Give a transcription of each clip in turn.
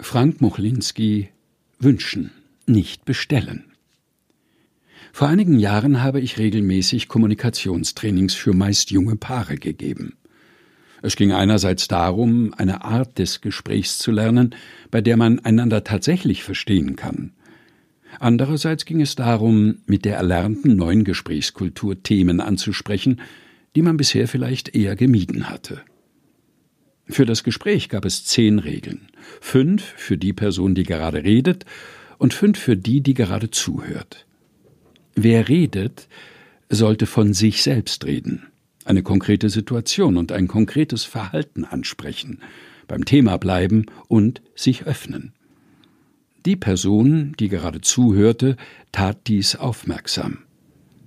Frank Muchlinski Wünschen, nicht bestellen. Vor einigen Jahren habe ich regelmäßig Kommunikationstrainings für meist junge Paare gegeben. Es ging einerseits darum, eine Art des Gesprächs zu lernen, bei der man einander tatsächlich verstehen kann. Andererseits ging es darum, mit der erlernten neuen Gesprächskultur Themen anzusprechen, die man bisher vielleicht eher gemieden hatte. Für das Gespräch gab es zehn Regeln. Fünf für die Person, die gerade redet, und fünf für die, die gerade zuhört. Wer redet, sollte von sich selbst reden, eine konkrete Situation und ein konkretes Verhalten ansprechen, beim Thema bleiben und sich öffnen. Die Person, die gerade zuhörte, tat dies aufmerksam.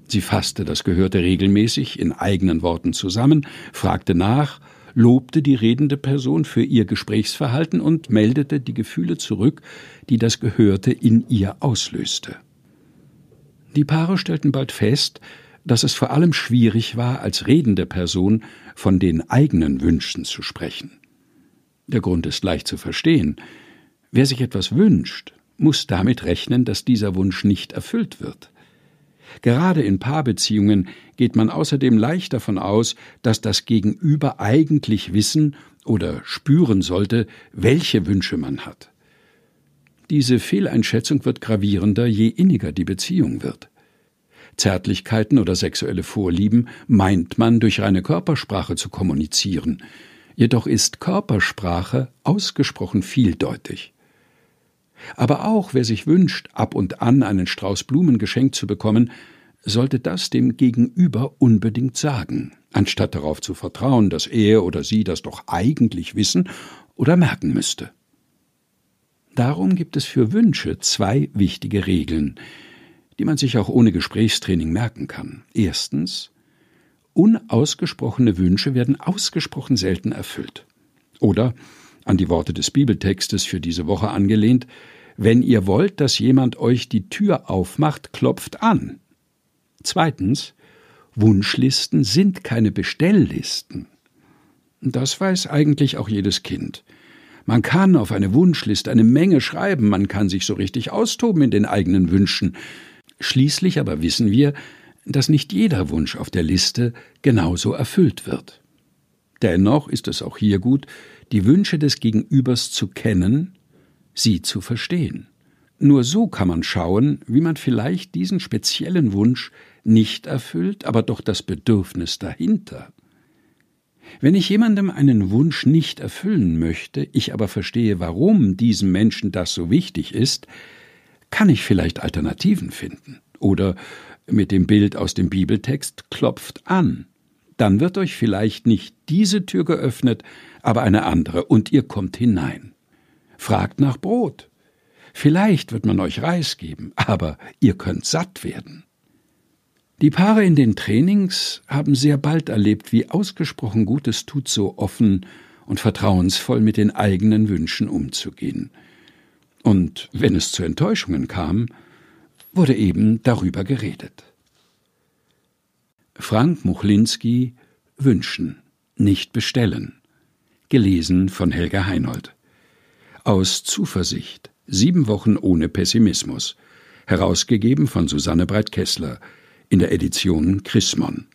Sie fasste das Gehörte regelmäßig in eigenen Worten zusammen, fragte nach lobte die redende Person für ihr Gesprächsverhalten und meldete die Gefühle zurück, die das Gehörte in ihr auslöste. Die Paare stellten bald fest, dass es vor allem schwierig war, als redende Person von den eigenen Wünschen zu sprechen. Der Grund ist leicht zu verstehen. Wer sich etwas wünscht, muss damit rechnen, dass dieser Wunsch nicht erfüllt wird. Gerade in Paarbeziehungen geht man außerdem leicht davon aus, dass das Gegenüber eigentlich wissen oder spüren sollte, welche Wünsche man hat. Diese Fehleinschätzung wird gravierender, je inniger die Beziehung wird. Zärtlichkeiten oder sexuelle Vorlieben meint man durch reine Körpersprache zu kommunizieren, jedoch ist Körpersprache ausgesprochen vieldeutig. Aber auch wer sich wünscht, ab und an einen Strauß Blumen geschenkt zu bekommen, sollte das dem Gegenüber unbedingt sagen, anstatt darauf zu vertrauen, dass er oder sie das doch eigentlich wissen oder merken müsste. Darum gibt es für Wünsche zwei wichtige Regeln, die man sich auch ohne Gesprächstraining merken kann. Erstens Unausgesprochene Wünsche werden ausgesprochen selten erfüllt. Oder, an die Worte des Bibeltextes für diese Woche angelehnt, wenn ihr wollt, dass jemand euch die Tür aufmacht, klopft an. Zweitens, Wunschlisten sind keine Bestelllisten. Das weiß eigentlich auch jedes Kind. Man kann auf eine Wunschliste eine Menge schreiben, man kann sich so richtig austoben in den eigenen Wünschen. Schließlich aber wissen wir, dass nicht jeder Wunsch auf der Liste genauso erfüllt wird. Dennoch ist es auch hier gut, die Wünsche des Gegenübers zu kennen, sie zu verstehen. Nur so kann man schauen, wie man vielleicht diesen speziellen Wunsch nicht erfüllt, aber doch das Bedürfnis dahinter. Wenn ich jemandem einen Wunsch nicht erfüllen möchte, ich aber verstehe, warum diesem Menschen das so wichtig ist, kann ich vielleicht Alternativen finden. Oder mit dem Bild aus dem Bibeltext klopft an. Dann wird euch vielleicht nicht diese Tür geöffnet, aber eine andere, und ihr kommt hinein. Fragt nach Brot. Vielleicht wird man euch Reis geben, aber ihr könnt satt werden. Die Paare in den Trainings haben sehr bald erlebt, wie ausgesprochen gut es tut, so offen und vertrauensvoll mit den eigenen Wünschen umzugehen. Und wenn es zu Enttäuschungen kam, wurde eben darüber geredet. Frank Muchlinski Wünschen, nicht bestellen. Gelesen von Helga Heinold. Aus Zuversicht Sieben Wochen ohne Pessimismus. Herausgegeben von Susanne Breit-Kessler in der Edition Chrismon.